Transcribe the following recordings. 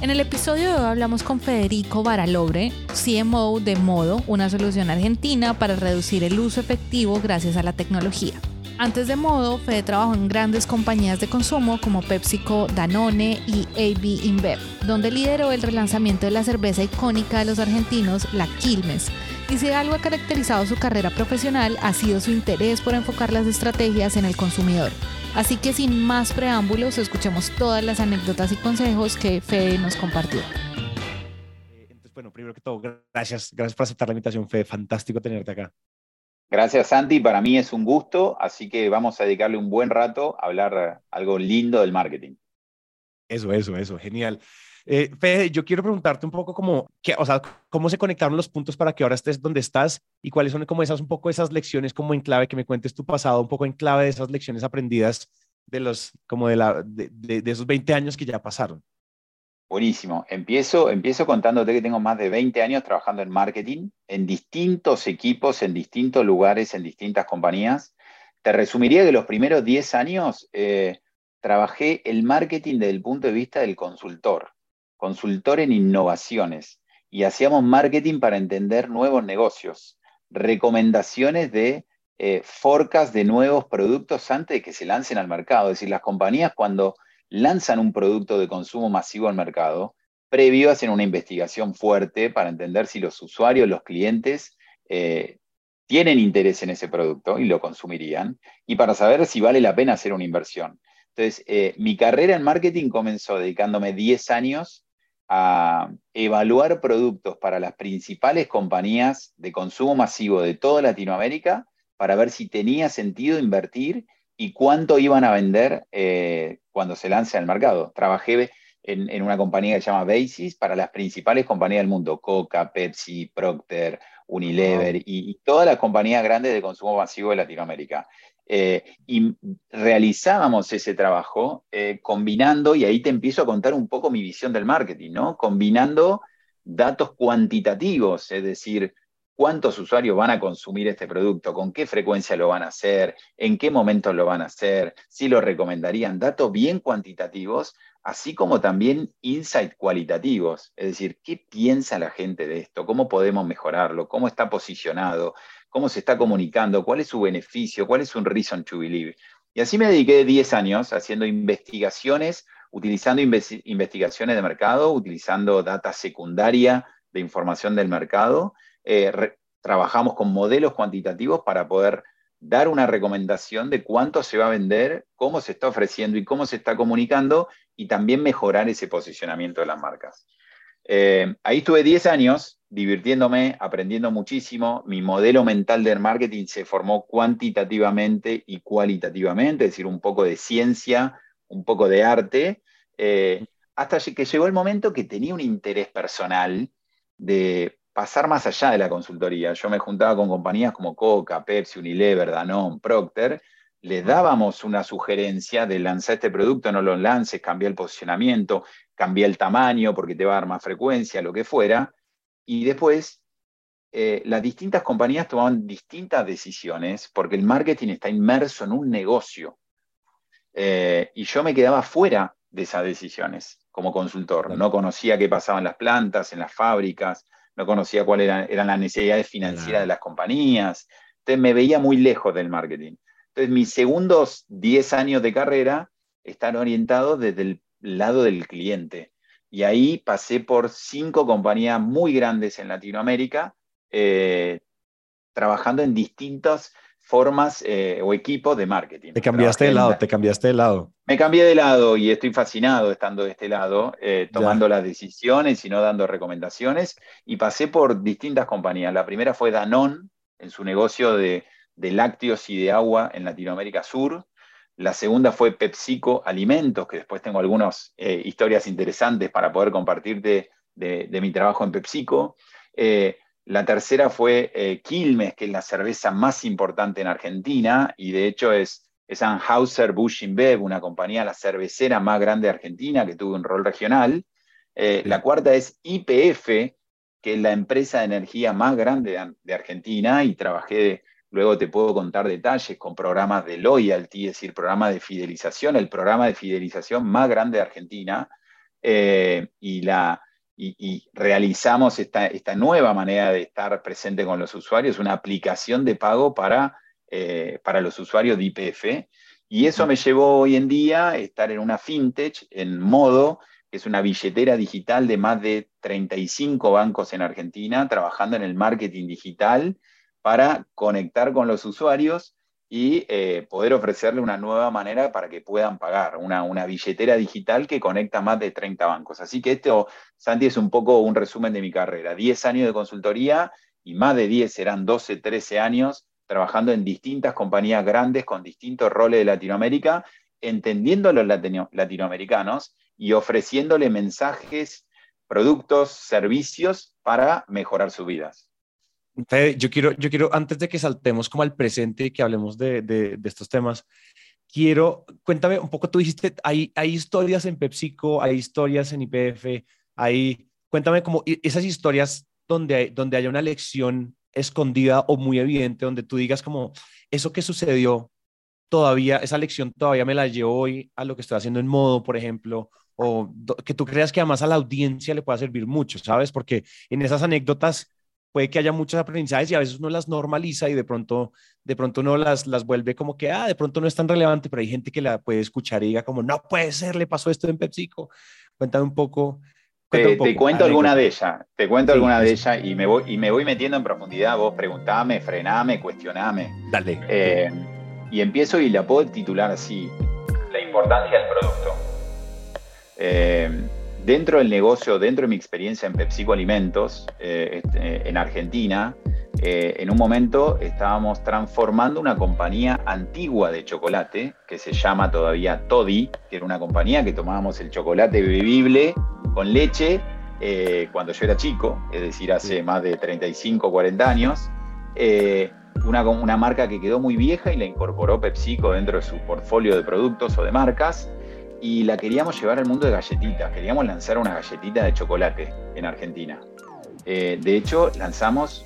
En el episodio de hoy hablamos con Federico Baralobre, CMO de Modo, una solución argentina para reducir el uso efectivo gracias a la tecnología. Antes de Modo, Fede trabajó en grandes compañías de consumo como PepsiCo, Danone y AB InBev, donde lideró el relanzamiento de la cerveza icónica de los argentinos, la Quilmes. Y si algo ha caracterizado su carrera profesional ha sido su interés por enfocar las estrategias en el consumidor, Así que sin más preámbulos, escuchemos todas las anécdotas y consejos que Fede nos compartió. Eh, entonces, bueno, primero que todo, gracias, gracias por aceptar la invitación, Fede. Fantástico tenerte acá. Gracias, Santi. Para mí es un gusto, así que vamos a dedicarle un buen rato a hablar algo lindo del marketing. Eso, eso, eso, genial. Eh, Fede, yo quiero preguntarte un poco cómo, o sea, cómo se conectaron los puntos para que ahora estés donde estás y cuáles son como esas un poco esas lecciones como en clave que me cuentes tu pasado, un poco en clave de esas lecciones aprendidas de los como de la de, esos 20 años que ya pasaron. Buenísimo. Empiezo, empiezo contándote que tengo más de 20 años trabajando en marketing, en distintos equipos, en distintos lugares, en distintas compañías. Te resumiría que los primeros 10 años eh, trabajé el marketing desde el punto de vista del consultor consultor en innovaciones y hacíamos marketing para entender nuevos negocios, recomendaciones de eh, forecast de nuevos productos antes de que se lancen al mercado. Es decir, las compañías cuando lanzan un producto de consumo masivo al mercado, previo hacen una investigación fuerte para entender si los usuarios, los clientes, eh, tienen interés en ese producto y lo consumirían, y para saber si vale la pena hacer una inversión. Entonces, eh, mi carrera en marketing comenzó dedicándome 10 años a evaluar productos para las principales compañías de consumo masivo de toda Latinoamérica para ver si tenía sentido invertir y cuánto iban a vender eh, cuando se lance al mercado. Trabajé en, una compañía que se llama Basis para las principales compañías del mundo, Coca, Pepsi, Procter, Unilever y, y, todas las compañías grandes de consumo masivo de Latinoamérica. Eh, y realizábamos ese trabajo eh, combinando, y ahí te empiezo a contar un poco mi visión del marketing, ¿no? Combinando datos cuantitativos, es decir, cuántos usuarios van a consumir este producto, con qué frecuencia lo van a hacer, en qué momento lo van a hacer, si lo recomendarían, datos bien cuantitativos, así como también insight cualitativos, es decir, qué piensa la gente de esto, cómo podemos mejorarlo, cómo está posicionado, cómo se está comunicando, cuál es su beneficio, cuál es un reason to believe. Y así me dediqué 10 años haciendo investigaciones, utilizando investigaciones de mercado, utilizando data secundaria de información del mercado. Eh, trabajamos con modelos cuantitativos para poder dar una recomendación de cuánto se va a vender, cómo se está ofreciendo y cómo se está comunicando y también mejorar ese posicionamiento de las marcas. Eh, ahí estuve 10 años divirtiéndome, aprendiendo muchísimo. Mi modelo mental del marketing se formó cuantitativamente y cualitativamente, es decir, un poco de ciencia, un poco de arte, eh, hasta que llegó el momento que tenía un interés personal de pasar más allá de la consultoría. Yo me juntaba con compañías como Coca, Pepsi, Unilever, Danone, Procter, les dábamos una sugerencia de lanzar este producto, no lo lances, cambia el posicionamiento, cambia el tamaño porque te va a dar más frecuencia, lo que fuera, y después, eh, las distintas compañías tomaban distintas decisiones porque el marketing está inmerso en un negocio. Eh, y yo me quedaba fuera de esas decisiones como consultor. No conocía qué pasaba en las plantas, en las fábricas, no conocía cuáles eran, las necesidades financieras de las compañías. Entonces me veía muy lejos del marketing. Entonces mis segundos 10 años de carrera están orientados desde el lado del cliente. Y ahí pasé por cinco compañías muy grandes en Latinoamérica, eh, trabajando en distintas formas eh, o equipos de marketing. Te cambiaste de lado, te cambiaste de lado. Me cambié de lado y estoy fascinado estando de este lado, eh, tomando las decisiones y no dando recomendaciones. Y pasé por distintas compañías. La primera fue Danone, en su negocio de, de lácteos y de agua en Latinoamérica Sur. La segunda fue PepsiCo Alimentos, que después tengo algunas eh, historias interesantes para poder compartirte de, mi trabajo en PepsiCo. Eh, la tercera fue eh, Quilmes, que es la cerveza más importante en Argentina y de hecho es, es Anheuser Busch InBev, una compañía, la cervecera más grande de Argentina, que tuvo un rol regional. La cuarta es IPF, que es la empresa de energía más grande de, de Argentina y trabajé de, Luego te puedo contar detalles con programas de loyalty, es decir, programas de fidelización, el programa de fidelización más grande de Argentina. Eh, y, la, y, realizamos esta, esta, nueva manera de estar presente con los usuarios, una aplicación de pago para, eh, para los usuarios de IPF. Y eso me llevó hoy en día a estar en una fintech, en Modo, que es una billetera digital de más de 35 bancos en Argentina, trabajando en el marketing digital para conectar con los usuarios y eh, poder ofrecerle una nueva manera para que puedan pagar, una, una, billetera digital que conecta más de 30 bancos. Así que esto, Santi, es un poco un resumen de mi carrera. 10 años de consultoría y más de 10, serán 12, 13 años trabajando en distintas compañías grandes con distintos roles de Latinoamérica, entendiendo a los latinoamericanos y ofreciéndole mensajes, productos, servicios para mejorar sus vidas yo quiero, yo quiero, antes de que saltemos como al presente y que hablemos de, de, estos temas, quiero, cuéntame un poco, tú dijiste, hay, hay historias en PepsiCo, hay historias en IPF, hay, cuéntame como esas historias donde, hay, donde haya una lección escondida o muy evidente, donde tú digas como, eso que sucedió, todavía, esa lección todavía me la llevo hoy a lo que estoy haciendo en modo, por ejemplo, o que tú creas que además a la audiencia le pueda servir mucho, ¿sabes? Porque en esas anécdotas puede que haya muchos aprendizajes y a veces uno las normaliza y de pronto, de pronto uno las, las vuelve como que, ah, de pronto no es tan relevante, pero hay gente que la puede escuchar y diga como, no puede ser, le pasó esto en PepsiCo. Cuéntame un poco. te, cuento alguna de ellas, te cuento alguna de ellas y me, voy, y me voy metiendo en profundidad. Vos preguntame, frename, cuestioname. Dale. Eh, y empiezo y la puedo titular así: La importancia del producto. Eh, dentro del negocio, dentro de mi experiencia en PepsiCo Alimentos, eh, este, en Argentina, eh, en un momento estábamos transformando una compañía antigua de chocolate, que se llama todavía Toddy, que era una compañía que tomábamos el chocolate bebible con leche eh, cuando yo era chico, es decir, hace más de 35, 40 años. Una, una marca que quedó muy vieja y la incorporó PepsiCo dentro de su portfolio de productos o de marcas y la queríamos llevar al mundo de galletitas. Queríamos lanzar una galletita de chocolate en Argentina. Eh, de hecho, lanzamos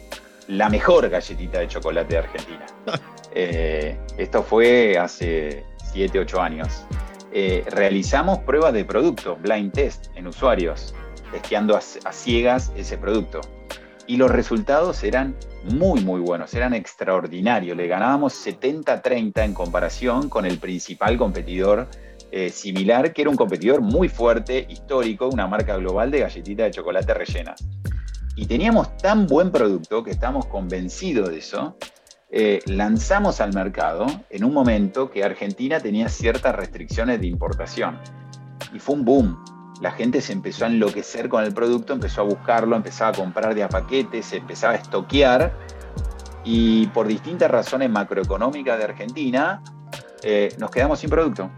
la mejor galletita de chocolate de Argentina. Eh, esto fue hace 7, 8 años. Eh, realizamos pruebas de producto, blind test, en usuarios, testeando a, a ciegas ese producto. Y los resultados eran muy, muy buenos, eran extraordinarios. Le ganábamos 70-30 en comparación con el principal competidor eh, similar, que era un competidor muy fuerte, histórico, una marca global de galletitas de chocolate rellenas. Y teníamos tan buen producto que estábamos convencidos de eso, eh, lanzamos al mercado en un momento que Argentina tenía ciertas restricciones de importación. Y fue un boom. La gente se empezó a enloquecer con el producto, empezó a buscarlo, empezaba a comprar de a paquetes, empezaba a estoquear. Y por distintas razones macroeconómicas de Argentina, eh, nos quedamos sin producto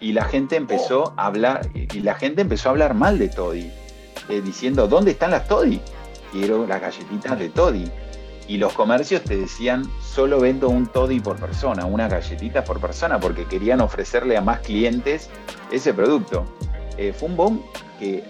y la gente empezó a hablar, y la gente empezó a hablar mal de Toddy, eh, diciendo, ¿dónde están las Toddy? Quiero las galletitas de Toddy. Y los comercios te decían, solo vendo un Toddy por persona, una galletita por persona, porque querían ofrecerle a más clientes ese producto. Eh, fue un boom que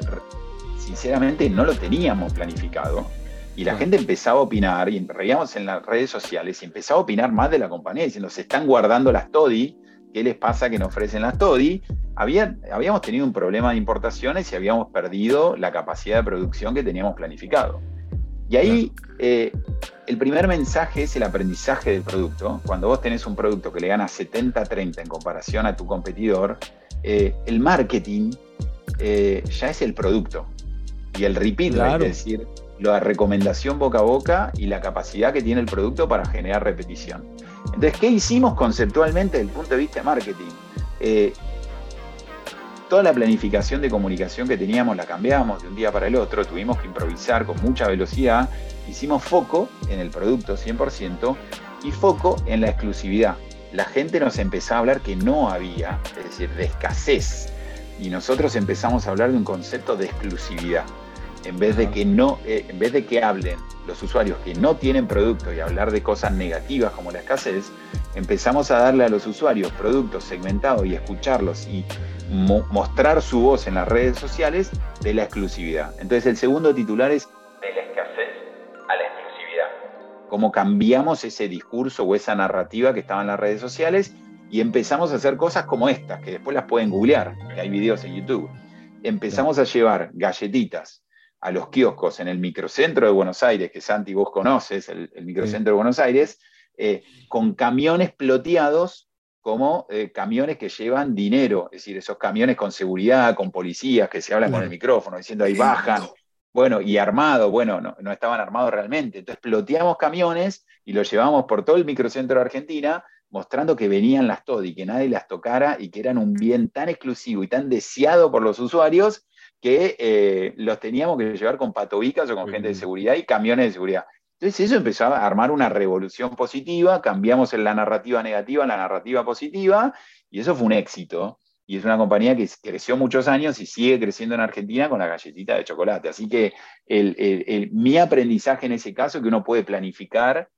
sinceramente no lo teníamos planificado. Y la gente empezaba a opinar, y reíamos en las redes sociales, y empezaba a opinar más de la compañía, diciendo, se están guardando las Toddy ¿Qué les pasa que no ofrecen las TODI? habíamos tenido un problema de importaciones y habíamos perdido la capacidad de producción que teníamos planificado. Y ahí eh, el primer mensaje es el aprendizaje del producto. Cuando vos tenés un producto que le gana 70-30 en comparación a tu competidor, eh, el marketing eh, ya es el producto. Y el repeat, es decir, la recomendación boca a boca y la capacidad que tiene el producto para generar repetición. Entonces, ¿qué hicimos conceptualmente desde el punto de vista de marketing? Eh, toda la planificación de comunicación que teníamos la cambiamos de un día para el otro, tuvimos que improvisar con mucha velocidad, hicimos foco en el producto 100% y foco en la exclusividad. la gente nos empezó a hablar que no había, es decir, de escasez. Y nosotros empezamos a hablar de un concepto de exclusividad. En vez de que no, eh, en vez de que hablen los usuarios que no tienen producto y hablar de cosas negativas como la escasez, empezamos a darle a los usuarios productos segmentados y escucharlos y mostrar su voz en las redes sociales de la exclusividad. Entonces el segundo titular es de la escasez a la exclusividad. Cómo cambiamos ese discurso o esa narrativa que estaba en las redes sociales y empezamos a hacer cosas como estas, que después las pueden googlear, que hay videos en YouTube. Empezamos a llevar galletitas a los kioscos en el microcentro de Buenos Aires, que Santi vos conoces, el, microcentro de Buenos Aires, eh, con camiones ploteados como eh, camiones que llevan dinero, es decir, esos camiones con seguridad, con policías que se hablan con el micrófono, diciendo ahí bajan, bueno, y armados, bueno, no, no, estaban armados realmente. Entonces ploteamos camiones y los llevamos por todo el microcentro de Argentina, mostrando que venían las TODI, que nadie las tocara y que eran un bien tan exclusivo y tan deseado por los usuarios que eh, los teníamos que llevar con patobicas o con gente de seguridad y camiones de seguridad. Entonces eso empezó a armar una revolución positiva, cambiamos en la narrativa negativa en la narrativa positiva, y eso fue un éxito. Y es una compañía que creció muchos años y sigue creciendo en Argentina con la galletita de chocolate. Así que mi aprendizaje en ese caso es que uno puede planificar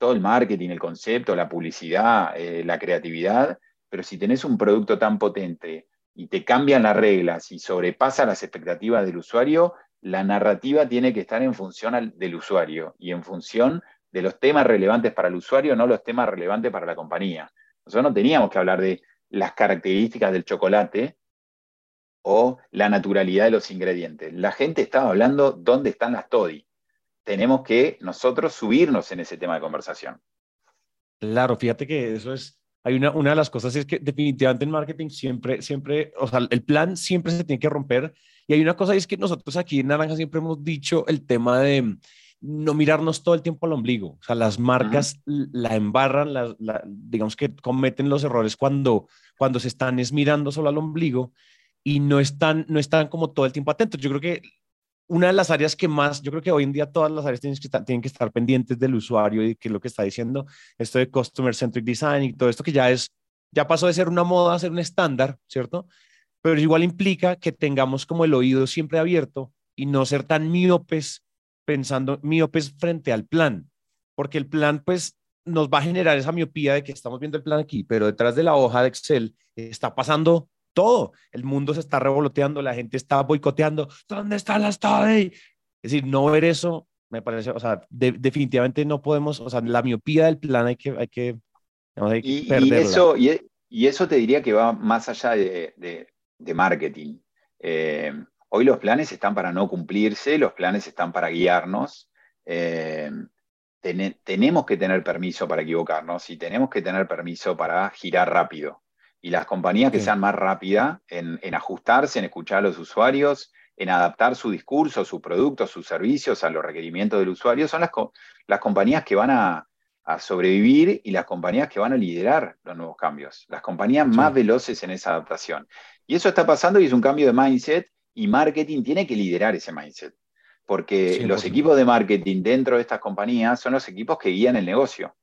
todo el marketing, el concepto, la publicidad, eh, la creatividad, pero si tenés un producto tan potente y te cambian las reglas y sobrepasa las expectativas del usuario, la narrativa tiene que estar en función del usuario y en función de los temas relevantes para el usuario, no los temas relevantes para la compañía. Nosotros no teníamos que hablar de las características del chocolate o la naturalidad de los ingredientes. La gente estaba hablando dónde están las TODI. Tenemos que nosotros subirnos en ese tema de conversación. Claro, fíjate que eso es, hay una, una de las cosas es que definitivamente en marketing siempre, siempre, o sea, el plan siempre se tiene que romper. Y hay una cosa es que nosotros aquí en Naranja siempre hemos dicho el tema de no mirarnos todo el tiempo al ombligo. O sea, las marcas la embarran, la, digamos que cometen los errores cuando, cuando se están es mirando solo al ombligo y no están, no están como todo el tiempo atentos. Yo creo que una de las áreas que más, yo creo que hoy en día todas las áreas tienen que estar, tienen que estar pendientes del usuario y qué es lo que está diciendo, esto de Customer Centric Design y todo esto que ya es, ya pasó de ser una moda a ser un estándar, ¿cierto? Pero igual implica que tengamos como el oído siempre abierto y no ser tan miopes pensando, miopes frente al plan, porque el plan pues nos va a generar esa miopía de que estamos viendo el plan aquí, pero detrás de la hoja de Excel está pasando todo. El mundo se está revoloteando, la gente está boicoteando. ¿Dónde están las TODI? Es decir, no ver eso, me parece, o sea, definitivamente no podemos, o sea, la miopía del plan hay que, hay que, y, eso, y, eso te diría que va más allá de, marketing. Eh, hoy los planes están para no cumplirse, los planes están para guiarnos. Eh, tenemos que tener permiso para equivocarnos y tenemos que tener permiso para girar rápido. Y las compañías que sean más rápidas en, ajustarse, en escuchar a los usuarios, en adaptar su discurso, su producto, sus servicios a los requerimientos del usuario, son las, las compañías que van a, sobrevivir y las compañías que van a liderar los nuevos cambios, las compañías más veloces en esa adaptación. Y eso está pasando y es un cambio de mindset y marketing tiene que liderar ese mindset, porque los equipos de marketing dentro de estas compañías son los equipos que guían el negocio.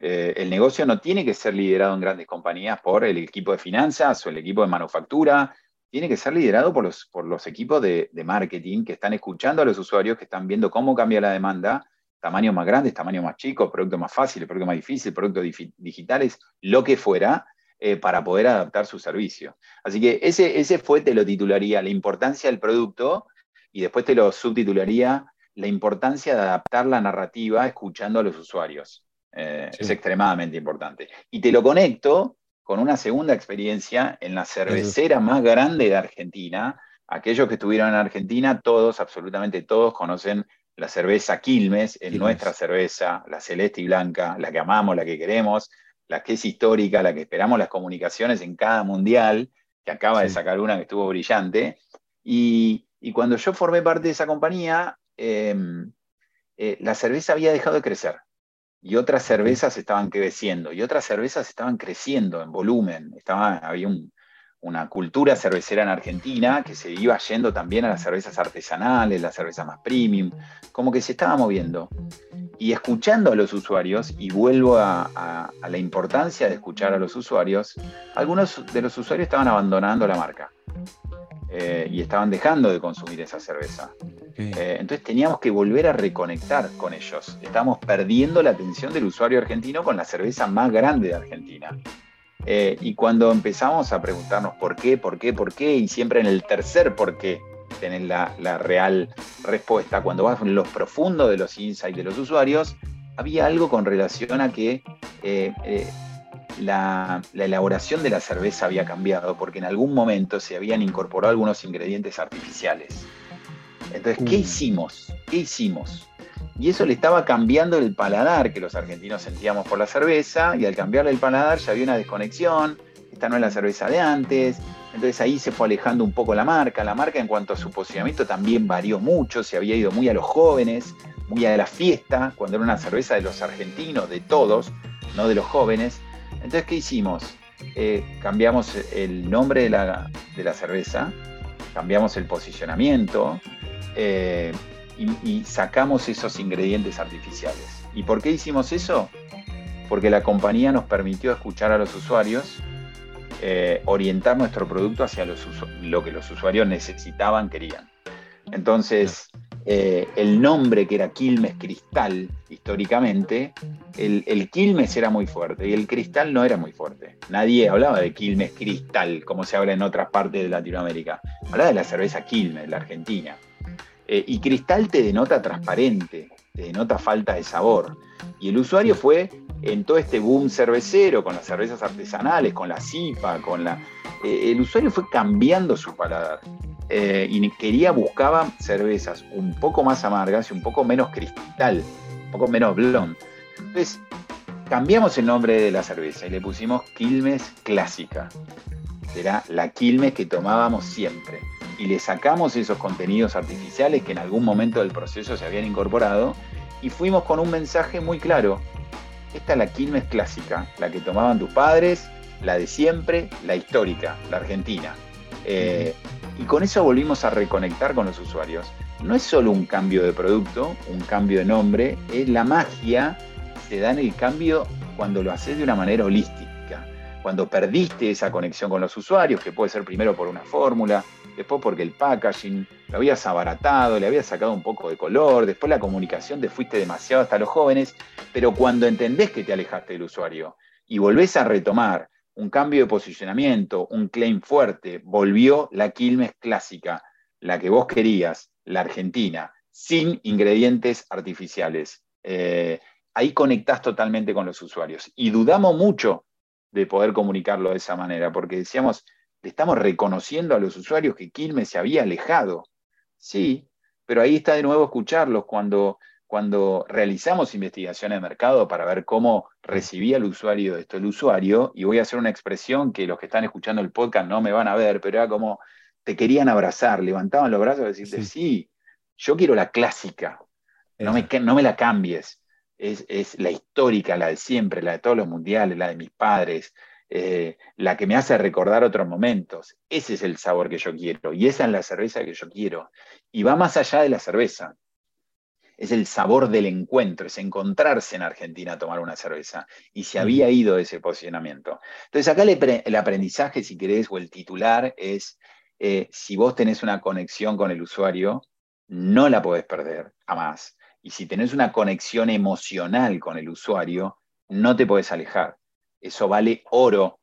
Eh, el negocio no tiene que ser liderado en grandes compañías por el equipo de finanzas o el equipo de manufactura, tiene que ser liderado por los, por los equipos de, marketing que están escuchando a los usuarios, que están viendo cómo cambia la demanda, tamaños más grandes, tamaños más chicos, productos más fáciles, productos más difíciles, productos digitales, lo que fuera, eh, para poder adaptar su servicio. Así que ese, ese fue, te lo titularía, la importancia del producto y después te lo subtitularía la importancia de adaptar la narrativa escuchando a los usuarios. Eh, es extremadamente importante. Y te lo conecto con una segunda experiencia en la cervecera más grande de Argentina. Aquellos que estuvieron en Argentina, todos, absolutamente todos, conocen la cerveza Quilmes, en nuestra cerveza, la celeste y blanca, la que amamos, la que queremos, la que es histórica, la que esperamos las comunicaciones en cada mundial, que acaba de sacar una que estuvo brillante. Y, cuando yo formé parte de esa compañía, em, eh, la cerveza había dejado de crecer y otras cervezas estaban creciendo, y otras cervezas estaban creciendo en volumen, estaba, había un, una cultura cervecera en Argentina que se iba yendo también a las cervezas artesanales, las cervezas más premium, como que se estaba moviendo. Y escuchando a los usuarios, y vuelvo a, la importancia de escuchar a los usuarios, algunos de los usuarios estaban abandonando la marca. Eh, y estaban dejando de consumir esa cerveza. Eh, entonces teníamos que volver a reconectar con ellos. Estábamos perdiendo la atención del usuario argentino con la cerveza más grande de Argentina. Eh, y cuando empezamos a preguntarnos por qué, por qué, por qué, y siempre en el tercer por qué tenés la, la real respuesta, cuando vas en lo profundo de los insights de los usuarios, había algo con relación a que la, la, elaboración de la cerveza había cambiado, porque en algún momento se habían incorporado algunos ingredientes artificiales. Entonces, ¿qué mm. hicimos? ¿Qué hicimos? Y eso le estaba cambiando el paladar que los argentinos sentíamos por la cerveza, y al cambiarle el paladar ya había una desconexión, esta no es la cerveza de antes, entonces ahí se fue alejando un poco la marca, la marca en cuanto a su posicionamiento también varió mucho, se había ido muy a los jóvenes, muy a la fiesta, cuando era una cerveza de los argentinos, de todos, no de los jóvenes. Entonces, ¿qué hicimos? Eh, cambiamos el nombre de la, de la, cerveza, cambiamos el posicionamiento, eh, y, sacamos esos ingredientes artificiales. ¿Y por qué hicimos eso? Porque la compañía nos permitió escuchar a los usuarios, eh, orientar nuestro producto hacia lo que los usuarios necesitaban, querían. Entonces, eh, el nombre que era Quilmes Cristal, históricamente, el, el, Quilmes era muy fuerte y el cristal no era muy fuerte. Nadie hablaba de Quilmes Cristal, como se habla en otras partes de Latinoamérica. Hablaba de la cerveza Quilmes, la Argentina. Eh, y cristal te denota transparente, te denota falta de sabor. Y el usuario fue en todo este boom cervecero, con las cervezas artesanales, con la cipa, con la. Eh, el usuario fue cambiando su paladar. Eh, y quería, buscaba cervezas un poco más amargas y un poco menos cristal, un poco menos blonde. Entonces, cambiamos el nombre de la cerveza y le pusimos Quilmes Clásica. Era la Quilmes que tomábamos siempre y le sacamos esos contenidos artificiales que en algún momento del proceso se habían incorporado y fuimos con un mensaje muy claro. Esta es la Quilmes clásica, la que tomaban tus padres, la de siempre, la histórica, la argentina. Eh, y con eso volvimos a reconectar con los usuarios. No es solo un cambio de producto, un cambio de nombre, es la magia se da en el cambio cuando lo haces de una manera holística. Cuando perdiste esa conexión con los usuarios, que puede ser primero por una fórmula, después porque el packaging lo habías abaratado, le habías sacado un poco de color, después la comunicación te fuiste demasiado hasta los jóvenes, pero cuando entendés que te alejaste del usuario y volvés a retomar un cambio de posicionamiento, un claim fuerte, volvió la Quilmes clásica, la que vos querías, la Argentina, sin ingredientes artificiales. Eh, ahí conectás totalmente con los usuarios. Y dudamos mucho de poder comunicarlo de esa manera, porque decíamos, le estamos reconociendo a los usuarios que Quilmes se había alejado. Sí, pero ahí está de nuevo escucharlos cuando, cuando realizamos investigación de mercado para ver cómo recibía el usuario esto, el usuario, y voy a hacer una expresión que los que están escuchando el podcast no me van a ver, pero era como te querían abrazar, levantaban los brazos y decirte, sí, yo quiero la clásica, no me, no me la cambies. Es, es, la histórica, la de siempre, la de todos los mundiales, la de mis padres, eh, la que me hace recordar otros momentos. Ese es el sabor que yo quiero y esa es la cerveza que yo quiero. Y va más allá de la cerveza. Es el sabor del encuentro, es encontrarse en Argentina a tomar una cerveza. Y se había ido ese posicionamiento. Entonces acá el, aprendizaje, si querés, o el titular es, eh, si vos tenés una conexión con el usuario, no la podés perder, jamás. Y si tenés una conexión emocional con el usuario, no te podés alejar eso vale oro.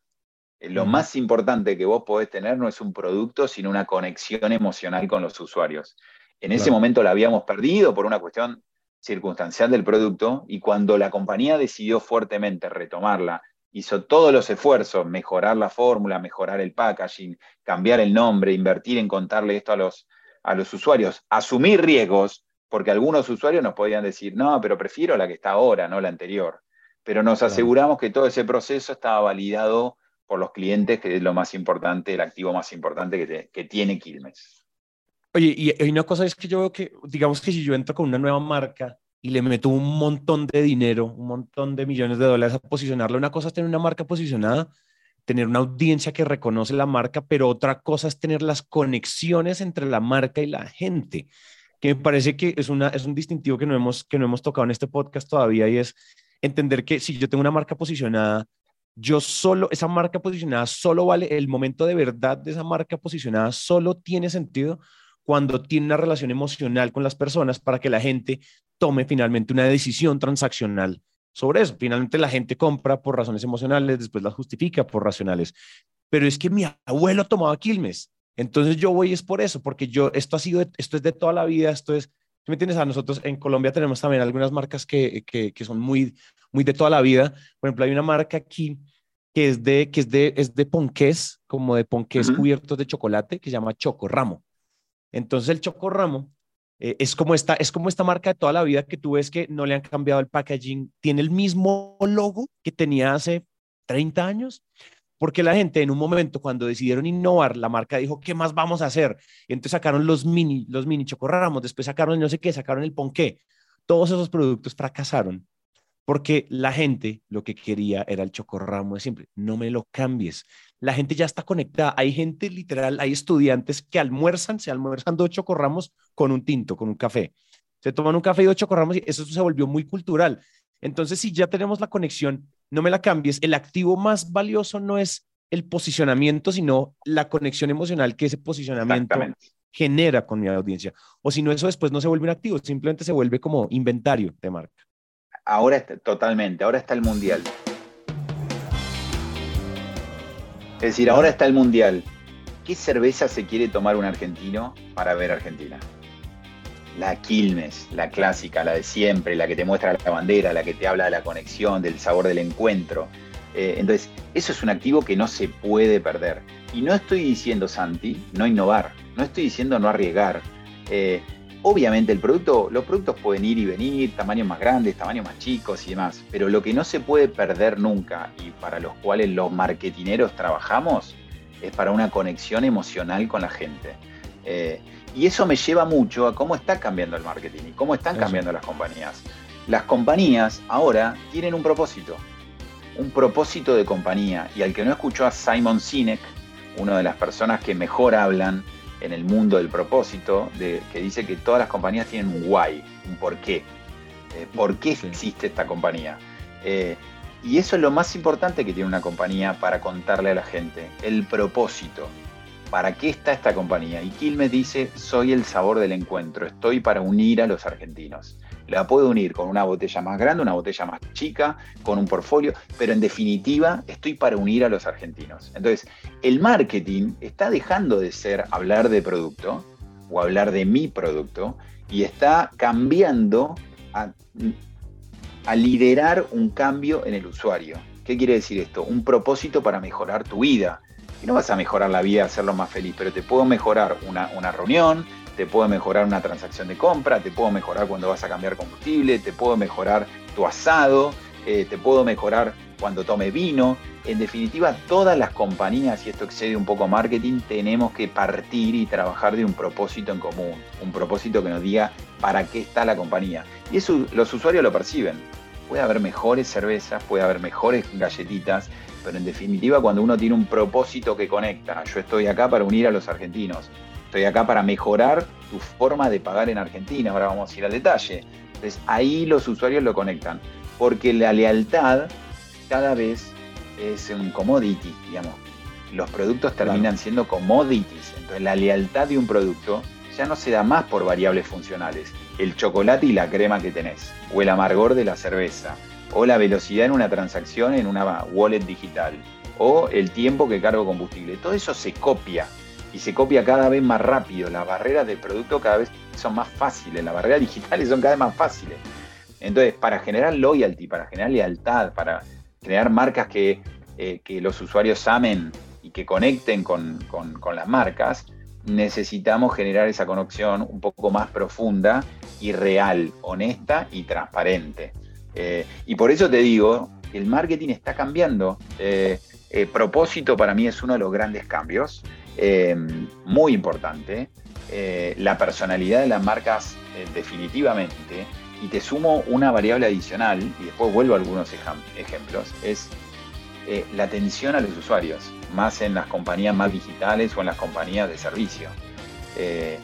Eh, lo más importante que vos podés tener no es un producto, sino una conexión emocional con los usuarios. En ese momento la habíamos perdido por una cuestión circunstancial del producto y cuando la compañía decidió fuertemente retomarla, hizo todos los esfuerzos, mejorar la fórmula, mejorar el packaging, cambiar el nombre, invertir en contarle esto a los, a los usuarios, asumir riesgos, porque algunos usuarios nos podían decir, no, pero prefiero la que está ahora, no la anterior pero nos aseguramos que todo ese proceso estaba validado por los clientes, que es lo más importante, el activo más importante que, tiene Quilmes. Oye, y, una cosa es que yo veo que, digamos que si yo entro con una nueva marca y le meto un montón de dinero, un montón de millones de dólares a posicionarla, una cosa es tener una marca posicionada, tener una audiencia que reconoce la marca, pero otra cosa es tener las conexiones entre la marca y la gente, que me parece que es, una, es un distintivo que no, hemos, que no hemos tocado en este podcast todavía y es entender que si yo tengo una marca posicionada, yo solo, esa marca posicionada solo vale, el momento de verdad de esa marca posicionada solo tiene sentido cuando tiene una relación emocional con las personas para que la gente tome finalmente una decisión transaccional sobre eso. Finalmente la gente compra por razones emocionales, después las justifica por racionales. Pero es que mi abuelo tomaba Quilmes. Entonces yo voy es por eso, porque yo, esto ha sido, esto es de toda la vida, esto es, ¿me entiendes? A nosotros en Colombia tenemos también algunas marcas que, que, que son muy, muy de toda la vida. Por ejemplo, hay una marca aquí que es de, que es de, es de ponqués, como de ponqués cubiertos de chocolate, que se llama Chocorramo. Entonces el Chocorramo eh, es, como esta, es como esta marca de toda la vida que tú ves que no le han cambiado el packaging, tiene el mismo logo que tenía hace 30 años, porque la gente en un momento cuando decidieron innovar, la marca dijo, ¿qué más vamos a hacer? Y entonces sacaron los mini, los mini chocorramos, después sacaron el no sé qué, sacaron el ponqué. Todos esos productos fracasaron porque la gente lo que quería era el chocorramo de siempre. No me lo cambies. La gente ya está conectada. Hay gente literal, hay estudiantes que almuerzan, se almuerzan dos chocorramos con un tinto, con un café. Se toman un café y dos chocorramos y eso se volvió muy cultural. Entonces, si ya tenemos la conexión, no me la cambies. El activo más valioso no es el posicionamiento, sino la conexión emocional que ese posicionamiento genera con mi audiencia. O si no, eso después no se vuelve un activo, simplemente se vuelve como inventario de marca. Ahora está, totalmente, ahora está el mundial. Es decir, ahora está el mundial. ¿Qué cerveza se quiere tomar un argentino para ver Argentina? La Quilmes, la clásica, la de siempre, la que te muestra la bandera, la que te habla de la conexión, del sabor del encuentro. Eh, entonces, eso es un activo que no se puede perder. Y no estoy diciendo, Santi, no innovar, no estoy diciendo no arriesgar. Eh, Obviamente el producto, los productos pueden ir y venir, tamaños más grandes, tamaños más chicos y demás, pero lo que no se puede perder nunca y para los cuales los marketineros trabajamos es para una conexión emocional con la gente. Eh, y eso me lleva mucho a cómo está cambiando el marketing y cómo están cambiando las compañías. Las compañías ahora tienen un propósito, un propósito de compañía. Y al que no escuchó a Simon Sinek, una de las personas que mejor hablan en el mundo del propósito, de, que dice que todas las compañías tienen un why, un por qué. Eh, ¿Por qué existe esta compañía? Eh, y eso es lo más importante que tiene una compañía para contarle a la gente, el propósito. ¿Para qué está esta compañía? Y Quilmes dice, soy el sabor del encuentro, estoy para unir a los argentinos. La puedo unir con una botella más grande, una botella más chica, con un portfolio, pero en definitiva estoy para unir a los argentinos. Entonces, el marketing está dejando de ser hablar de producto o hablar de mi producto y está cambiando a, liderar un cambio en el usuario. ¿Qué quiere decir esto? Un propósito para mejorar tu vida. Y no vas a mejorar la vida, hacerlo más feliz, pero te puedo mejorar una, una reunión, te puedo mejorar una transacción de compra, te puedo mejorar cuando vas a cambiar combustible, te puedo mejorar tu asado, eh, te puedo mejorar cuando tome vino. En definitiva, todas las compañías, y esto excede un poco marketing, tenemos que partir y trabajar de un propósito en común, un propósito que nos diga para qué está la compañía. Y eso los usuarios lo perciben. Puede haber mejores cervezas, puede haber mejores galletitas, pero en definitiva cuando uno tiene un propósito que conecta, yo estoy acá para unir a los argentinos, estoy acá para mejorar tu forma de pagar en Argentina, ahora vamos a ir al detalle. Entonces ahí los usuarios lo conectan, porque la lealtad cada vez es un commodity, digamos. Los productos terminan siendo commodities, entonces la lealtad de un producto ya no se da más por variables funcionales, el chocolate y la crema que tenés, o el amargor de la cerveza, o la velocidad en una transacción en una wallet digital, o el tiempo que cargo combustible. Todo eso se copia y se copia cada vez más rápido. Las barreras del producto cada vez son más fáciles, las barreras digitales son cada vez más fáciles. Entonces, para generar loyalty, para generar lealtad, para generar marcas que, eh, los usuarios amen y que conecten con, las marcas, necesitamos generar esa conexión un poco más profunda y real, honesta y transparente. Eh, y por eso te digo, el marketing está cambiando. Eh, propósito para mí es uno de los grandes cambios. Em, muy importante. Eh, la personalidad de las marcas eh, definitivamente. Y te sumo una variable adicional, y después vuelvo a algunos ejemplos, es eh, la atención a los usuarios, más en las compañías más digitales o en las compañías de servicio. Eh,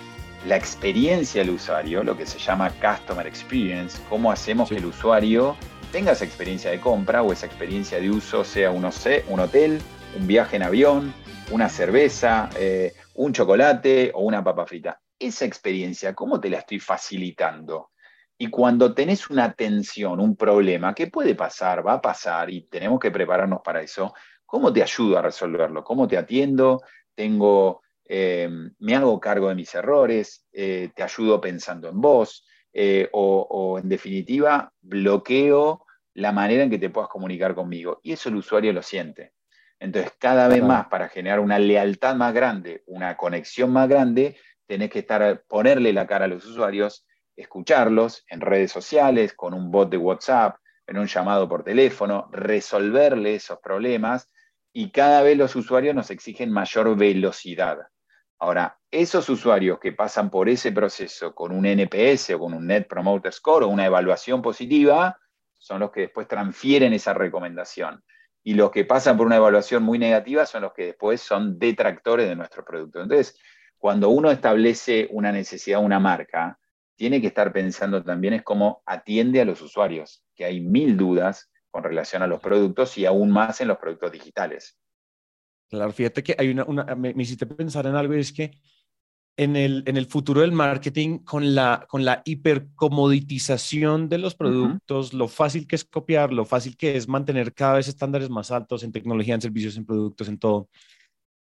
la experiencia del usuario, lo que se llama Customer Experience, cómo hacemos que el usuario tenga esa experiencia de compra o esa experiencia de uso, sea un, un hotel, un viaje en avión, una cerveza, eh, un chocolate o una papa frita. Esa experiencia, ¿cómo te la estoy facilitando? Y cuando tenés una tensión, un problema, que puede pasar, va a pasar y tenemos que prepararnos para eso, ¿cómo te ayudo a resolverlo? ¿Cómo te atiendo? Tengo, eh, me hago cargo de mis errores, eh, te ayudo pensando en vos, eh, o, en definitiva bloqueo la manera en que te puedas comunicar conmigo. Y eso el usuario lo siente. Entonces, cada vez más, para generar una lealtad más grande, una conexión más grande, tenés que estar, ponerle la cara a los usuarios escucharlos en redes sociales, con un bot de WhatsApp, en un llamado por teléfono, resolverle esos problemas y cada vez los usuarios nos exigen mayor velocidad. Ahora, esos usuarios que pasan por ese proceso con un NPS o con un Net Promoter Score o una evaluación positiva, son los que después transfieren esa recomendación. Y los que pasan por una evaluación muy negativa son los que después son detractores de nuestro producto. Entonces, cuando uno establece una necesidad, una marca, tiene que estar pensando también es cómo atiende a los usuarios, que hay mil dudas con relación a los productos y aún más en los productos digitales. Claro, fíjate que hay una, me, hiciste pensar en algo y es que en el, en el futuro del marketing, con la, con la hipercomoditización de los productos, lo fácil que es copiar, lo fácil que es mantener cada vez estándares más altos en tecnología, en servicios, en productos, en todo.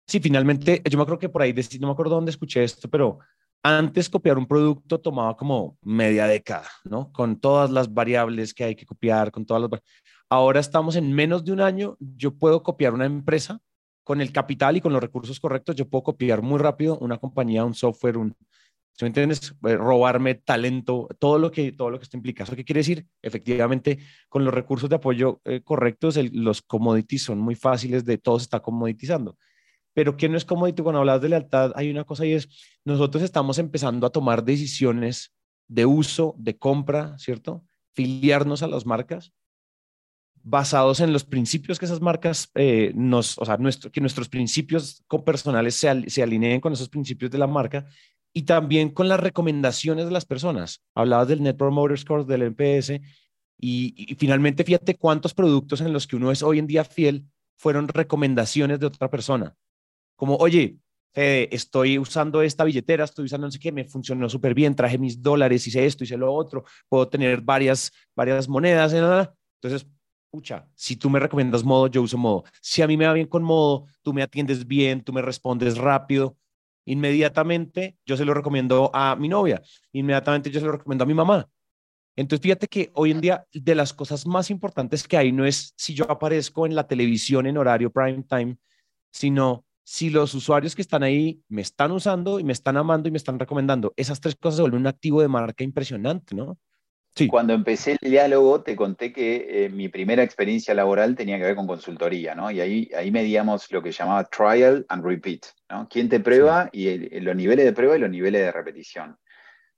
Sí, finalmente, yo me acuerdo que por ahí, no me acuerdo dónde escuché esto, pero antes copiar un producto tomaba como media década, ¿no? Con todas las variables que hay que copiar, con todas las... Ahora estamos en menos de un año, yo puedo copiar una empresa con el capital y con los recursos correctos, yo puedo copiar muy rápido una compañía, un software, un... ¿Sí me entiendes? Eh, robarme talento, todo lo que, todo lo que esto implica. ¿Eso qué quiere decir? Efectivamente, con los recursos de apoyo eh, correctos, los commodities son muy fáciles de, todo se está commoditizando. Pero ¿qué no es commodity? Cuando hablas de lealtad, hay una cosa y es, nosotros estamos empezando a tomar decisiones de uso, de compra, ¿cierto? Filiarnos a las marcas basados en los principios que esas marcas eh, nos, o sea, nuestro, que nuestros principios personales se, se alineen con esos principios de la marca y también con las recomendaciones de las personas. Hablabas del Net Promoter Score, del NPS, y, y, finalmente fíjate cuántos productos en los que uno es hoy en día fiel fueron recomendaciones de otra persona como, oye, estoy usando esta billetera, estoy usando no sé qué, me funcionó súper bien, traje mis dólares, hice esto, hice lo otro, puedo tener varias, varias monedas, entonces, pucha, si tú me recomiendas modo, yo uso modo. Si a mí me va bien con modo, tú me atiendes bien, tú me respondes rápido, inmediatamente yo se lo recomiendo a mi novia, inmediatamente yo se lo recomiendo a mi mamá. Entonces, fíjate que hoy en día de las cosas más importantes que hay no es si yo aparezco en la televisión en horario prime time, sino si los usuarios que están ahí me están usando y me están amando y me están recomendando. Esas tres cosas se vuelven un activo de marca impresionante, ¿no? Sí. Cuando empecé el diálogo, te conté que eh, mi primera experiencia laboral tenía que ver con consultoría, ¿no? Y ahí, ahí medíamos lo que llamaba trial and repeat, ¿no? ¿Quién te prueba y los niveles de prueba y los niveles de repetición?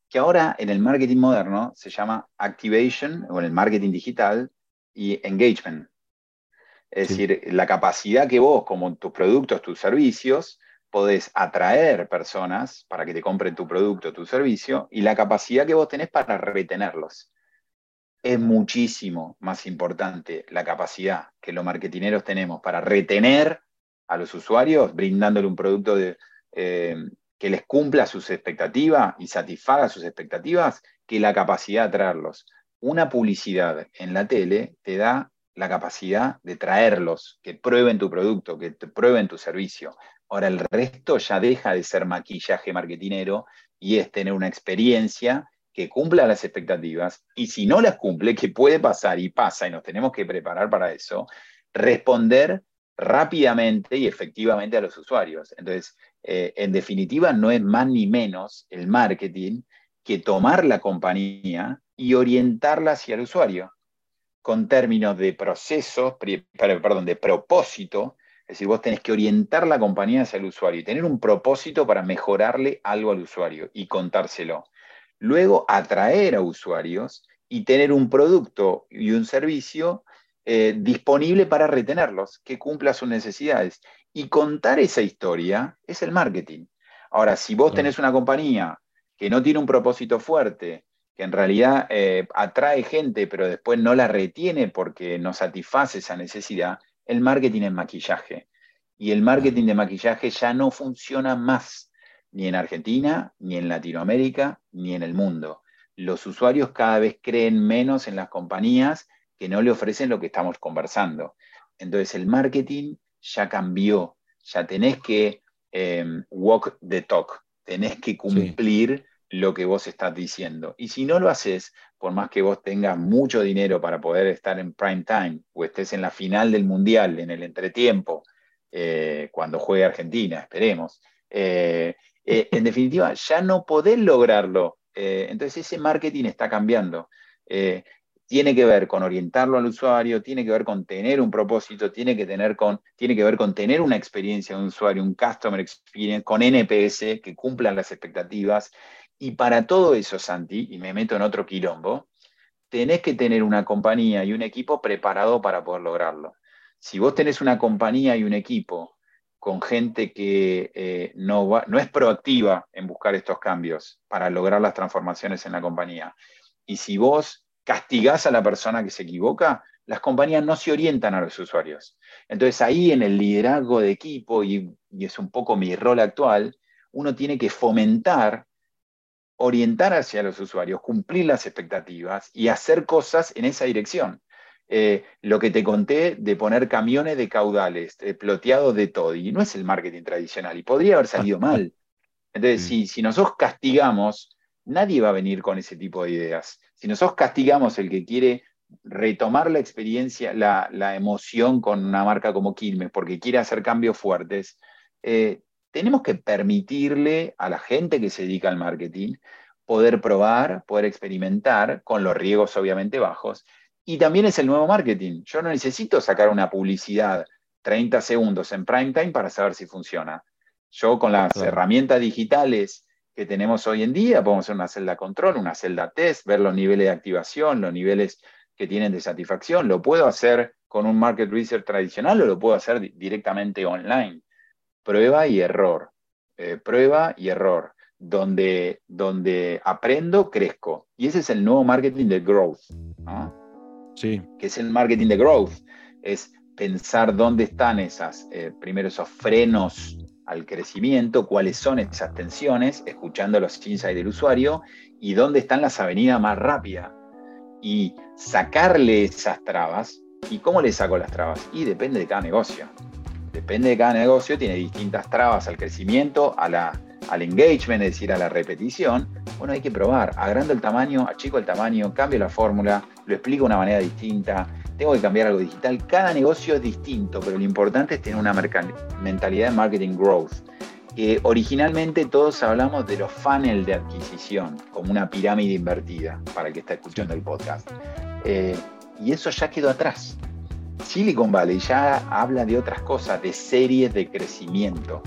Que ahora en el marketing moderno se llama activation o en el marketing digital y engagement. Es decir, la capacidad que vos, como tus productos, tus servicios, podés atraer personas para que te compren tu producto, tu servicio, y la capacidad que vos tenés para retenerlos. Es muchísimo más importante la capacidad que los marketineros tenemos para retener a los usuarios, brindándole un producto eh, que les cumpla sus expectativas y satisfaga sus expectativas, que la capacidad de atraerlos. Una publicidad en la tele te da la capacidad de traerlos, que prueben tu producto, que prueben tu servicio. Ahora el resto ya deja de ser maquillaje marketinero y es tener una experiencia que cumpla las expectativas y si no las cumple, que puede pasar y pasa y nos tenemos que preparar para eso, responder rápidamente y efectivamente a los usuarios. Entonces, eh, en definitiva, no es más ni menos el marketing que tomar la compañía y orientarla hacia el usuario con términos de proceso, perdón, de propósito, es decir, vos tenés que orientar la compañía hacia el usuario y tener un propósito para mejorarle algo al usuario y contárselo. Luego, atraer a usuarios y tener un producto y un servicio eh, disponible para retenerlos, que cumpla sus necesidades. Y contar esa historia es el marketing. Ahora, si vos tenés una compañía que no tiene un propósito fuerte, que en realidad eh, atrae gente, pero después no la retiene porque no satisface esa necesidad, el marketing es maquillaje. Y el marketing de maquillaje ya no funciona más, ni en Argentina, ni en Latinoamérica, ni en el mundo. Los usuarios cada vez creen menos en las compañías que no le ofrecen lo que estamos conversando. Entonces el marketing ya cambió, ya tenés que em, walk the talk, tenés que cumplir lo que vos estás diciendo. Y si no lo haces, por más que vos tengas mucho dinero para poder estar en prime time o estés en la final del mundial, en el entretiempo, eh, cuando juegue Argentina, esperemos, eh, eh, en definitiva, ya no podés lograrlo. entonces ese marketing está cambiando tiene que ver con orientarlo al usuario, tiene que ver con tener un propósito, tiene que, tener con, tiene que ver con tener una experiencia de un usuario, un customer experience, con NPS que cumplan las expectativas. Y para todo eso, Santi, y me meto en otro quilombo, tenés que tener una compañía y un equipo preparado para poder lograrlo. Si vos tenés una compañía y un equipo con gente que eh, no, es proactiva en buscar estos cambios para lograr las transformaciones en la compañía, y si vos castigás a la persona que se equivoca, las compañías no se orientan a los usuarios. Entonces ahí en el liderazgo de equipo, y, es un poco mi rol actual, uno tiene que fomentar, orientar hacia los usuarios, cumplir las expectativas y hacer cosas en esa dirección. Eh, lo que te conté de poner camiones de caudales, eh, ploteados de todo, y no es el marketing tradicional, y podría haber salido mal. Entonces, si, si nosotros castigamos nadie va a venir con ese tipo de ideas. Si nosotros castigamos el que quiere retomar la experiencia, la, emoción con una marca como Quilmes, porque quiere hacer cambios fuertes, eh, tenemos que permitirle a la gente que se dedica al marketing poder probar, poder experimentar, con los riesgos obviamente bajos. Y también es el nuevo marketing. Yo no necesito sacar una publicidad 30 segundos en prime time para saber si funciona. Yo con las herramientas digitales que tenemos hoy en día, podemos hacer una celda control, una celda test, ver los niveles de activación, los niveles que tienen de satisfacción. Lo puedo hacer con un market research tradicional o lo puedo hacer directamente online. Prueba y error. Eh, prueba y error. Donde, donde aprendo, crezco. Y ese es el nuevo marketing de growth. Sí. Que es el marketing de growth. Es pensar dónde están esas, eh, primero esos frenos al crecimiento, cuáles son esas tensiones, escuchando los insights del usuario y dónde están las avenidas más rápidas. Y sacarle esas trabas. ¿Y cómo le saco las trabas? Y depende de cada negocio. Depende de cada negocio, tiene distintas trabas al crecimiento, a la, al engagement, es decir, a la repetición. Bueno, hay que probar. Agrando el tamaño, achico el tamaño, cambio la fórmula, lo explico de una manera distinta tengo que cambiar algo digital. Cada negocio es distinto, pero lo importante es tener una mentalidad de marketing growth. originalmente todos hablamos de los funnels de adquisición, como una pirámide invertida, para el que está escuchando el podcast. Eh, y eso ya quedó atrás. Silicon Valley ya habla de otras cosas, de series de crecimiento.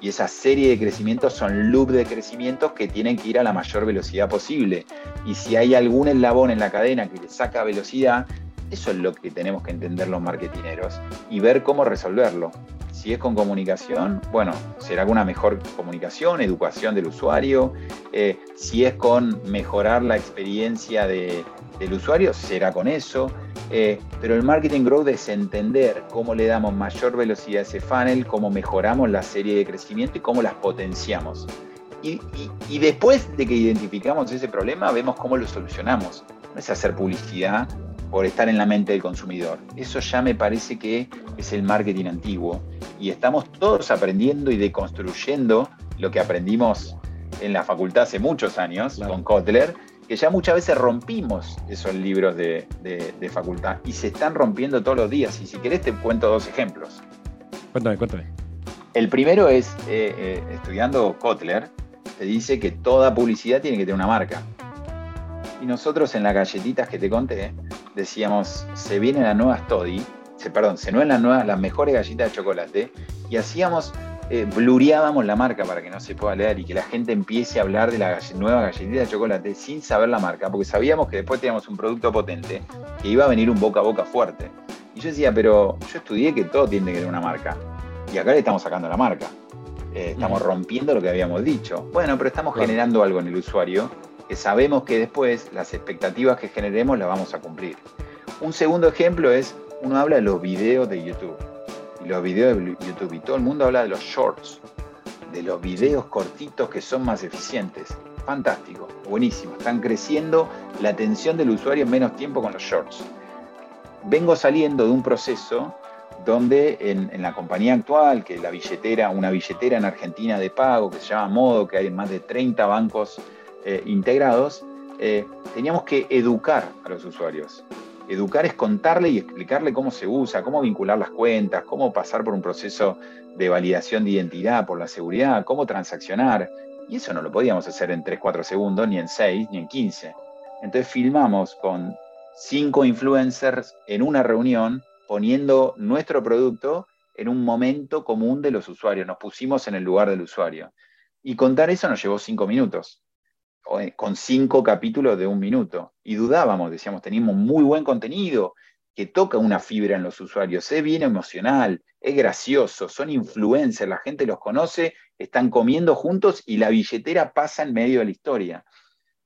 Y esa serie de crecimientos son loops de crecimiento que tienen que ir a la mayor velocidad posible. Y si hay algún eslabón en la cadena que le saca velocidad, eso es lo que tenemos que entender los marketineros y ver cómo resolverlo. Si es con comunicación, bueno, será con una mejor comunicación, educación del usuario. Eh, si es con mejorar la experiencia del usuario, será con eso. Eh, pero el marketing growth es entender cómo le damos mayor velocidad a ese funnel, cómo mejoramos la serie de crecimiento y cómo las potenciamos. y después de que identificamos ese problema, vemos cómo lo solucionamos. No es hacer publicidad por estar en la mente del consumidor. Eso ya me parece que es el marketing antiguo. Y estamos todos aprendiendo y deconstruyendo lo que aprendimos en la facultad hace muchos años con Kotler, que ya muchas veces rompimos esos libros de, facultad y se están rompiendo todos los días. Y si querés te cuento dos ejemplos. Cuéntame, cuéntame. El primero es, eh, eh, estudiando Kotler, te dice que toda publicidad tiene que tener una marca. Y nosotros en las galletitas que te conté, decíamos, se vienen las nuevas Toddy, se, perdón, se nueven las nuevas, las mejores galletas de chocolate, y hacíamos, eh, blureábamos la marca para que no se pueda leer y que la gente empiece a hablar de la nueva galletita de chocolate sin saber la marca, porque sabíamos que después teníamos un producto potente que iba a venir un boca a boca fuerte. Y yo decía, pero yo estudié que todo tiene que tener una marca. Y acá le estamos sacando la marca. Eh, estamos rompiendo lo que habíamos dicho. Bueno, pero estamos generando algo en el usuario que sabemos que después las expectativas que generemos las vamos a cumplir. Un segundo ejemplo es, uno habla de los videos de YouTube. Los videos de YouTube. Y todo el mundo habla de los shorts. De los videos cortitos que son más eficientes. Fantástico, buenísimo. Están creciendo la atención del usuario en menos tiempo con los shorts. Vengo saliendo de un proceso donde en, la compañía actual, que la billetera, una billetera en Argentina de pago que se llama Modo, que hay más de 30 bancos eh, integrados, eh, teníamos que educar a los usuarios. Educar es contarle y explicarle cómo se usa, cómo vincular las cuentas, cómo pasar por un proceso de validación de identidad por la seguridad, cómo transaccionar. Y eso no lo podíamos hacer en 3, 4 segundos, ni en 6, ni en 15. Entonces filmamos con cinco influencers en una reunión poniendo nuestro producto en un momento común de los usuarios. Nos pusimos en el lugar del usuario. Y contar eso nos llevó cinco minutos, con cinco capítulos de un minuto. Y dudábamos, decíamos, teníamos muy buen contenido que toca una fibra en los usuarios, es bien emocional, es gracioso, son influencers, la gente los conoce, están comiendo juntos y la billetera pasa en medio de la historia.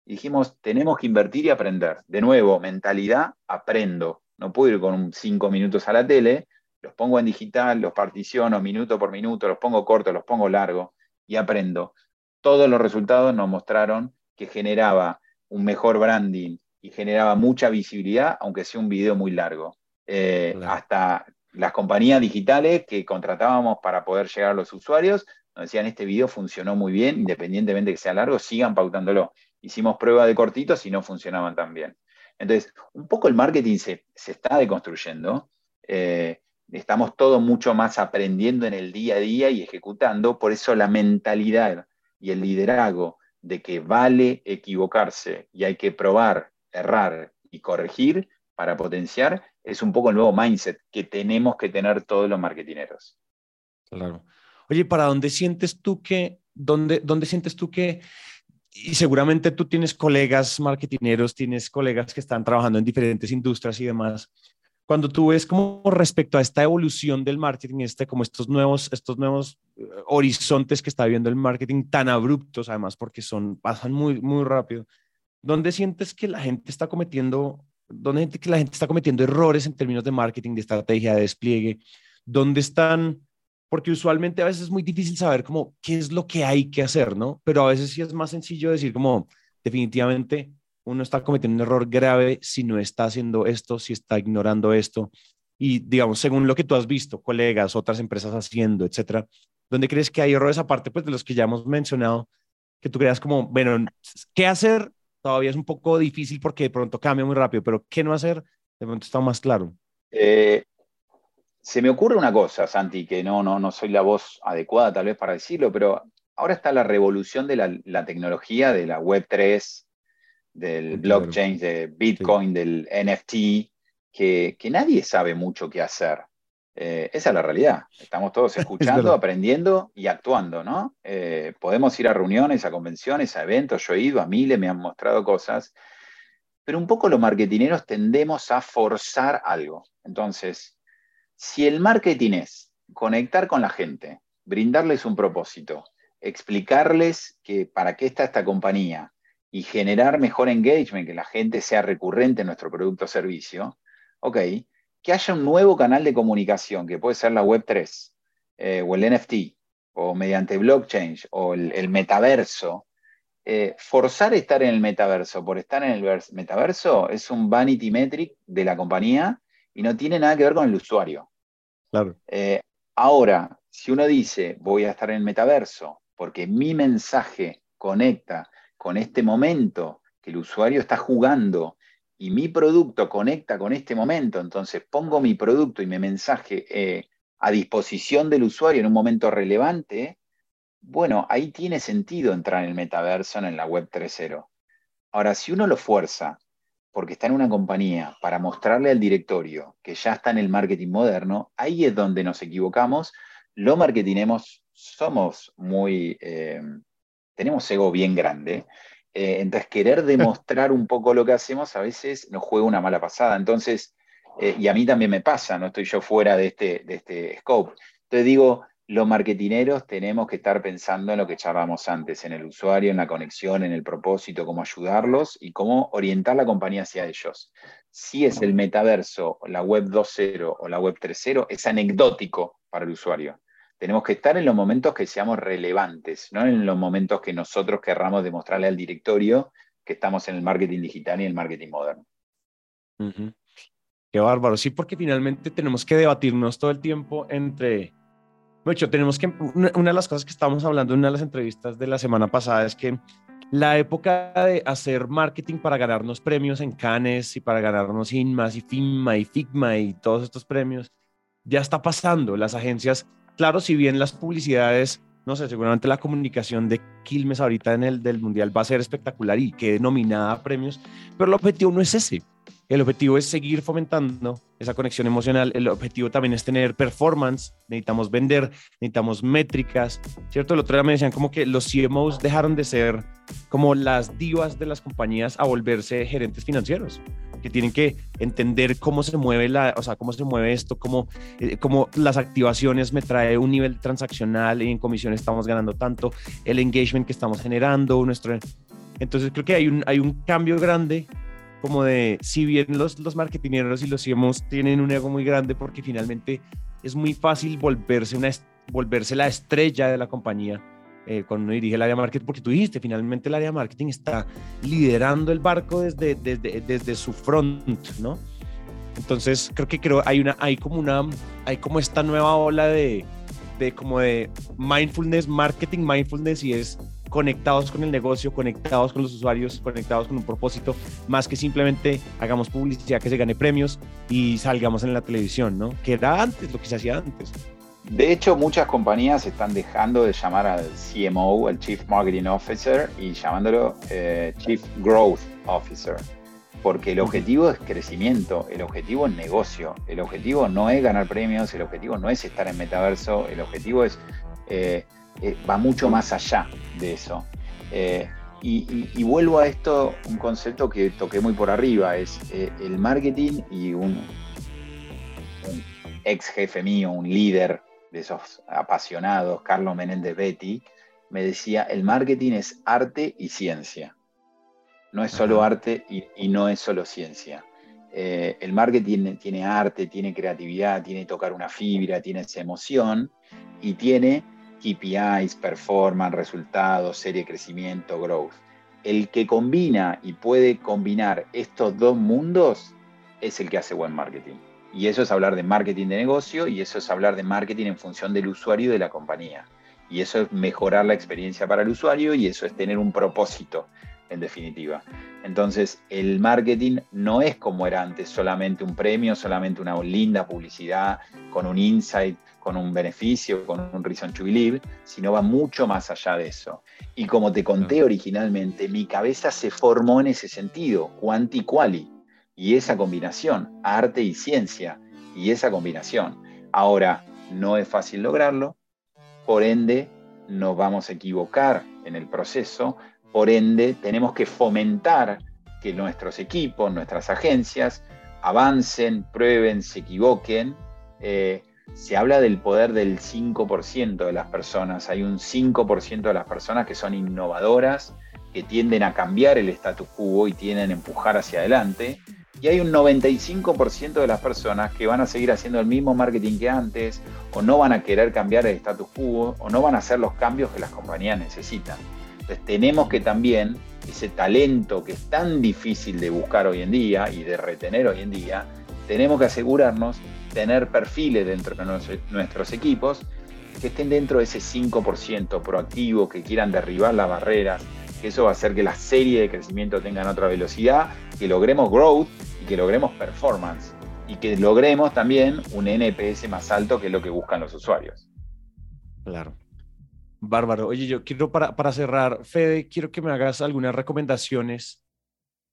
Dijimos, tenemos que invertir y aprender. De nuevo, mentalidad, aprendo no puedo ir con cinco minutos a la tele, los pongo en digital, los particiono minuto por minuto, los pongo cortos, los pongo largo y aprendo. Todos los resultados nos mostraron que generaba un mejor branding y generaba mucha visibilidad, aunque sea un video muy largo. Eh, hasta las compañías digitales que contratábamos para poder llegar a los usuarios nos decían, este video funcionó muy bien, independientemente de que sea largo, sigan pautándolo. Hicimos prueba de cortitos y no funcionaban tan bien. Entonces, un poco el marketing se, está deconstruyendo. Eh, estamos todos mucho más aprendiendo en el día a día y ejecutando. Por eso la mentalidad y el liderazgo de que vale equivocarse y hay que probar, errar y corregir para potenciar es un poco el nuevo mindset que tenemos que tener todos los marketineros. Claro. Oye, ¿para dónde sientes tú que, dónde, dónde sientes tú que y seguramente tú tienes colegas marketineros, tienes colegas que están trabajando en diferentes industrias y demás. Cuando tú ves como respecto a esta evolución del marketing, este, como estos nuevos, estos nuevos eh, horizontes que está viendo el marketing tan abruptos, además, porque son, pasan muy, muy rápido, ¿dónde sientes que la gente está cometiendo, dónde que la gente está cometiendo errores en términos de marketing, de estrategia, de despliegue? ¿Dónde están porque usualmente a veces es muy difícil saber cómo qué es lo que hay que hacer, ¿no? Pero a veces sí es más sencillo decir como definitivamente uno está cometiendo un error grave si no está haciendo esto, si está ignorando esto. Y digamos, según lo que tú has visto, colegas, otras empresas haciendo, etcétera, ¿dónde crees que hay errores aparte pues de los que ya hemos mencionado? Que tú creas como, bueno, ¿qué hacer? Todavía es un poco difícil porque de pronto cambia muy rápido, pero ¿qué no hacer? De pronto está más claro. Eh, se me ocurre una cosa, Santi, que no, no, no soy la voz adecuada tal vez para decirlo, pero ahora está la revolución de la, tecnología, de la Web3, del blockchain, de Bitcoin, del NFT, que, nadie sabe mucho qué hacer. Eh, esa es la realidad. Estamos todos escuchando, aprendiendo y actuando, ¿no? Eh, podemos ir a reuniones, a convenciones, a eventos. Yo he ido a miles, me han mostrado cosas. Pero un poco los marketineros tendemos a forzar algo. Entonces, si el marketing es conectar con la gente, brindarles un propósito, explicarles que para qué está esta compañía y generar mejor engagement, que la gente sea recurrente en nuestro producto o servicio, ok, que haya un nuevo canal de comunicación, que puede ser la Web3 eh, o el NFT, o mediante blockchain o el, metaverso, eh, forzar estar en el metaverso por estar en el metaverso es un vanity metric de la compañía y no tiene nada que ver con el usuario. Claro. Eh, ahora, si uno dice, voy a estar en el metaverso porque mi mensaje conecta con este momento que el usuario está jugando y mi producto conecta con este momento, entonces pongo mi producto y mi mensaje eh, a disposición del usuario en un momento relevante, bueno, ahí tiene sentido entrar en el metaverso en la web 3.0. Ahora, si uno lo fuerza porque está en una compañía para mostrarle al directorio que ya está en el marketing moderno, ahí es donde nos equivocamos. Lo marketinemos, somos muy, eh, tenemos ego bien grande. Eh, entonces, querer demostrar un poco lo que hacemos a veces nos juega una mala pasada. Entonces, eh, y a mí también me pasa, no estoy yo fuera de este, de este scope. Entonces digo, los marketineros tenemos que estar pensando en lo que charlamos antes, en el usuario, en la conexión, en el propósito, cómo ayudarlos y cómo orientar la compañía hacia ellos. Si es el metaverso, la web 2.0 o la web 3.0, es anecdótico para el usuario. Tenemos que estar en los momentos que seamos relevantes, no en los momentos que nosotros querramos demostrarle al directorio que estamos en el marketing digital y el marketing moderno. Qué bárbaro. Sí, porque finalmente tenemos que debatirnos todo el tiempo entre mucho, tenemos que, una, de las cosas que estábamos hablando en una de las entrevistas de la semana pasada es que la época de hacer marketing para ganarnos premios en Cannes y para ganarnos INMAS y FINMA y FIGMA y todos estos premios ya está pasando. Las agencias, claro, si bien las publicidades, no sé, seguramente la comunicación de Quilmes ahorita en el del Mundial va a ser espectacular y quede nominada a premios, pero el objetivo no es ese. El objetivo es seguir fomentando esa conexión emocional. El objetivo también es tener performance. Necesitamos vender, necesitamos métricas, ¿cierto? El otro día me decían como que los CMOs dejaron de ser como las divas de las compañías a volverse gerentes financieros, tienen que entender cómo se mueve la, o sea, cómo se mueve esto, cómo, eh, cómo las activaciones me trae un nivel transaccional y en comisión estamos ganando tanto, el engagement que estamos generando, nuestro... Entonces creo que hay un, hay un cambio grande como de, si bien los, los marketineros y los CMOs tienen un ego muy grande porque finalmente es muy fácil volverse, una, volverse la estrella de la compañía eh, cuando uno dirige el área marketing, porque tú dijiste, finalmente el área marketing está liderando el barco desde, desde, desde su front, ¿no? Entonces creo que creo hay una hay como una hay como esta nueva ola de, de como de mindfulness marketing mindfulness y es conectados con el negocio, conectados con los usuarios, conectados con un propósito, más que simplemente hagamos publicidad que se gane premios y salgamos en la televisión, ¿no? Que era antes lo que se hacía antes. De hecho, muchas compañías están dejando de llamar al CMO, el Chief Marketing Officer, y llamándolo eh, Chief Growth Officer, porque el objetivo es crecimiento, el objetivo es negocio, el objetivo no es ganar premios, el objetivo no es estar en metaverso, el objetivo es eh, eh, va mucho más allá de eso. Y, vuelvo a esto, un concepto que toqué muy por arriba, es el marketing y un, ex jefe mío, un líder de esos apasionados, Carlos Menéndez Betty, me decía, el marketing es arte y ciencia. No es solo arte y, no es solo ciencia. el marketing tiene arte, tiene creatividad, tiene tocar una fibra, tiene esa emoción y tiene KPIs, performance, resultados, serie de crecimiento, growth. El que combina y puede combinar estos dos mundos es el que hace buen marketing. Y eso es hablar de marketing de negocio y eso es hablar de marketing en función del usuario y de la compañía. Y eso es mejorar la experiencia para el usuario y eso es tener un propósito en definitiva. Entonces, el marketing no es como era antes, solamente un premio, solamente una linda publicidad, con un insight, con un beneficio, con un reason to believe, sino va mucho más allá de eso. Y como te conté originalmente, mi cabeza se formó en ese sentido, quanti quali, y esa combinación, arte y ciencia, y esa combinación. Ahora, no es fácil lograrlo, por ende, nos vamos a equivocar en el proceso, por ende, tenemos que fomentar que nuestros equipos, nuestras agencias, avancen, prueben, se equivoquen. Eh, se habla del poder del 5% de las personas. Hay un 5% de las personas que son innovadoras, que tienden a cambiar el status quo y tienden a empujar hacia adelante. Y hay un 95% de las personas que van a seguir haciendo el mismo marketing que antes, o no van a querer cambiar el status quo, o no van a hacer los cambios que las compañías necesitan. Entonces tenemos que también, ese talento que es tan difícil de buscar hoy en día y de retener hoy en día, tenemos que asegurarnos tener perfiles dentro de nuestros equipos que estén dentro de ese 5% proactivo, que quieran derribar las barreras, que eso va a hacer que la serie de crecimiento tengan otra velocidad, que logremos growth que logremos performance y que logremos también un NPS más alto que es lo que buscan los usuarios. Claro. Bárbaro. Oye, yo quiero para, para cerrar, Fede, quiero que me hagas algunas recomendaciones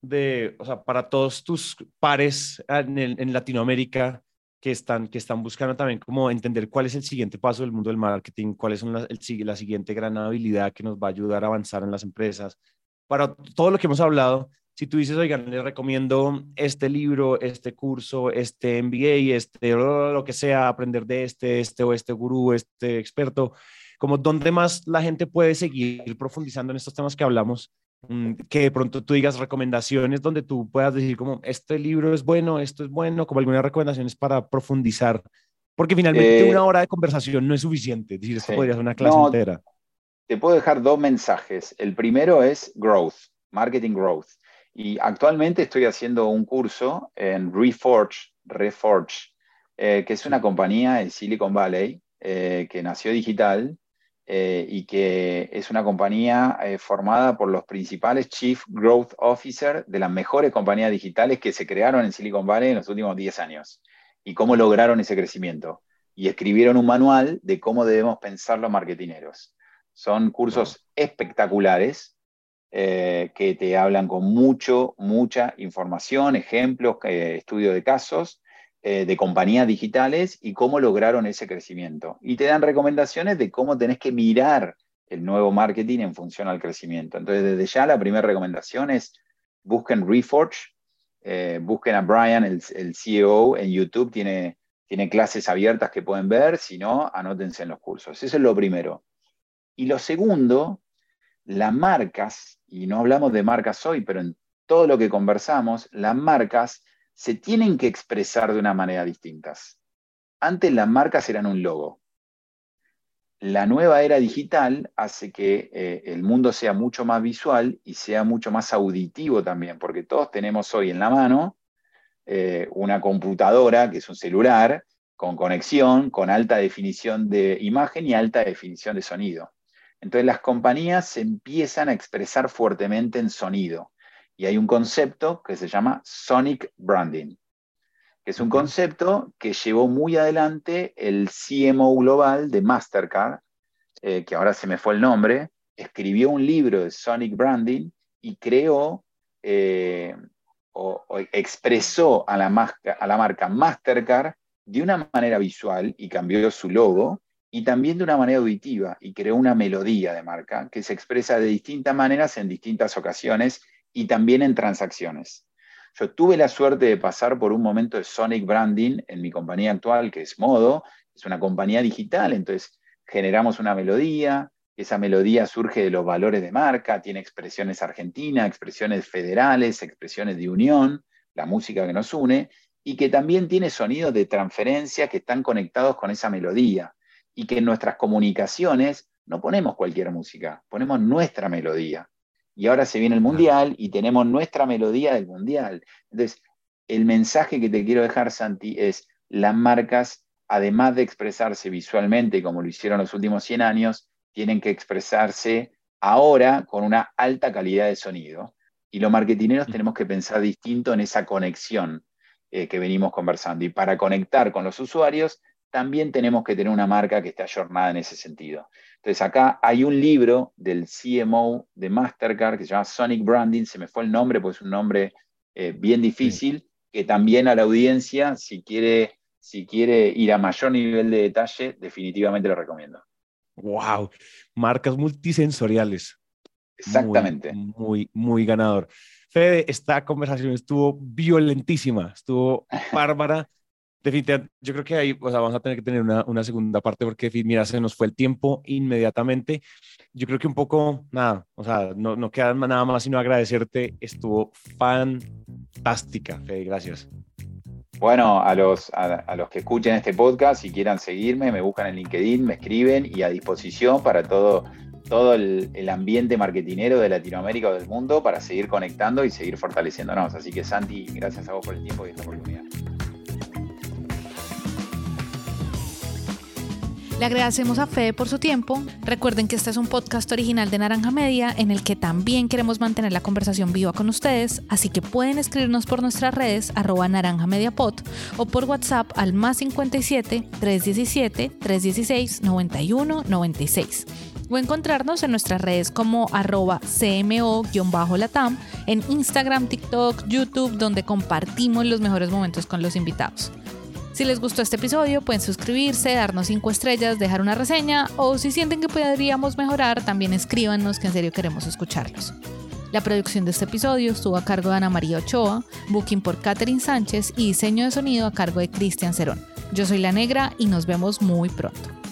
de, o sea, para todos tus pares en, en Latinoamérica que están, que están buscando también como entender cuál es el siguiente paso del mundo del marketing, cuáles son la, el, la siguiente gran habilidad que nos va a ayudar a avanzar en las empresas. Para todo lo que hemos hablado, si tú dices, oigan, les recomiendo este libro, este curso, este MBA, este, lo que sea, aprender de este, este o este gurú, este experto, como dónde más la gente puede seguir profundizando en estos temas que hablamos, mm, que de pronto tú digas recomendaciones donde tú puedas decir como, este libro es bueno, esto es bueno, como algunas recomendaciones para profundizar, porque finalmente eh, una hora de conversación no es suficiente, es decir, esto podría ser una clase entera. Te puedo dejar dos mensajes. El primero es growth, marketing growth. Y actualmente estoy haciendo un curso en Reforge, Reforge eh, que es una compañía en Silicon Valley eh, que nació digital eh, y que es una compañía formada por los principales Chief Growth Officer de las mejores compañías digitales que se crearon en Silicon Valley en los últimos 10 años y cómo lograron ese crecimiento. Y escribieron un manual de cómo debemos pensar los marketineros. Son cursos espectaculares eh, que te hablan con mucho, mucha información, ejemplos, eh, estudio de casos eh, de compañías digitales y cómo lograron ese crecimiento. Y te dan recomendaciones de cómo tenés que mirar el nuevo marketing en función al crecimiento. Entonces, desde ya la primera recomendación es busquen Reforge, busquen a Brian, el, el, CEO, en YouTube, tiene, tiene clases abiertas que pueden ver, si no, anótense en los cursos. Eso es lo primero. Y lo segundo las marcas, y no hablamos de marcas hoy, pero en todo lo que conversamos, las marcas se tienen que expresar de una manera distinta. Antes las marcas eran un logo. La nueva era digital hace que eh, el mundo sea mucho más visual y sea mucho más auditivo también, porque todos tenemos hoy en la mano eh, una computadora, que es un celular, con conexión, con alta definición de imagen y alta definición de sonido. Entonces las compañías se empiezan a expresar fuertemente en sonido. Y hay un concepto que se llama Sonic Branding, que es un concepto que llevó muy adelante el CMO global de Mastercard, eh, que ahora se me fue el nombre, escribió un libro de Sonic Branding y creó eh, o, expresó a la, a la marca Mastercard de una manera visual y cambió su logo y también de una manera auditiva y creó una melodía de marca que se expresa de distintas maneras en distintas ocasiones y también en transacciones. Yo tuve la suerte de pasar por un momento de Sonic Branding en mi compañía actual, que es Modo, es una compañía digital, entonces generamos una melodía, esa melodía surge de los valores de marca, tiene expresiones argentinas, expresiones federales, expresiones de unión, la música que nos une, y que también tiene sonidos de transferencia que están conectados con esa melodía y que en nuestras comunicaciones no ponemos cualquier música, ponemos nuestra melodía. Y ahora se viene el mundial y tenemos nuestra melodía del mundial. Entonces, el mensaje que te quiero dejar, Santi, es las marcas, además de expresarse visualmente como lo hicieron los últimos 100 años, tienen que expresarse ahora con una alta calidad de sonido. Y los marketineros tenemos que pensar distinto en esa conexión eh, que venimos conversando. Y para conectar con los usuarios, también tenemos que tener una marca que esté ayornada en ese sentido. Entonces acá hay un libro del CMO de Mastercard que se llama Sonic Branding, se me fue el nombre porque es un nombre eh, bien difícil, que también a la audiencia, si quiere, si quiere ir a mayor nivel de detalle, definitivamente lo recomiendo. ¡Wow! Marcas multisensoriales. Exactamente. Muy, muy, muy ganador. Fede, esta conversación estuvo violentísima, estuvo bárbara definitivamente, yo creo que ahí o sea, vamos a tener que tener una, una, segunda parte porque, mira, se nos fue el tiempo inmediatamente. Yo creo que un poco, nada, o sea, no, no queda nada más sino agradecerte. Estuvo fantástica, Fede, gracias. Bueno, a los, a, los que escuchen este podcast, y quieran seguirme, me buscan en LinkedIn, me escriben y a disposición para todo, todo el, el, ambiente marketinero de Latinoamérica o del mundo para seguir conectando y seguir fortaleciéndonos. Así que Santi, gracias a vos por el tiempo y esta oportunidad. Le agradecemos a Fede por su tiempo. Recuerden que este es un podcast original de Naranja Media en el que también queremos mantener la conversación viva con ustedes, así que pueden escribirnos por nuestras redes arroba naranja pod o por WhatsApp al más 57 317 316 91 96 o encontrarnos en nuestras redes como arroba cmo-latam en Instagram, TikTok, YouTube, donde compartimos los mejores momentos con los invitados. Si les gustó este episodio, pueden suscribirse, darnos 5 estrellas, dejar una reseña o si sienten que podríamos mejorar, también escríbanos que en serio queremos escucharlos. La producción de este episodio estuvo a cargo de Ana María Ochoa, booking por Catherine Sánchez y diseño de sonido a cargo de Cristian Cerón. Yo soy La Negra y nos vemos muy pronto.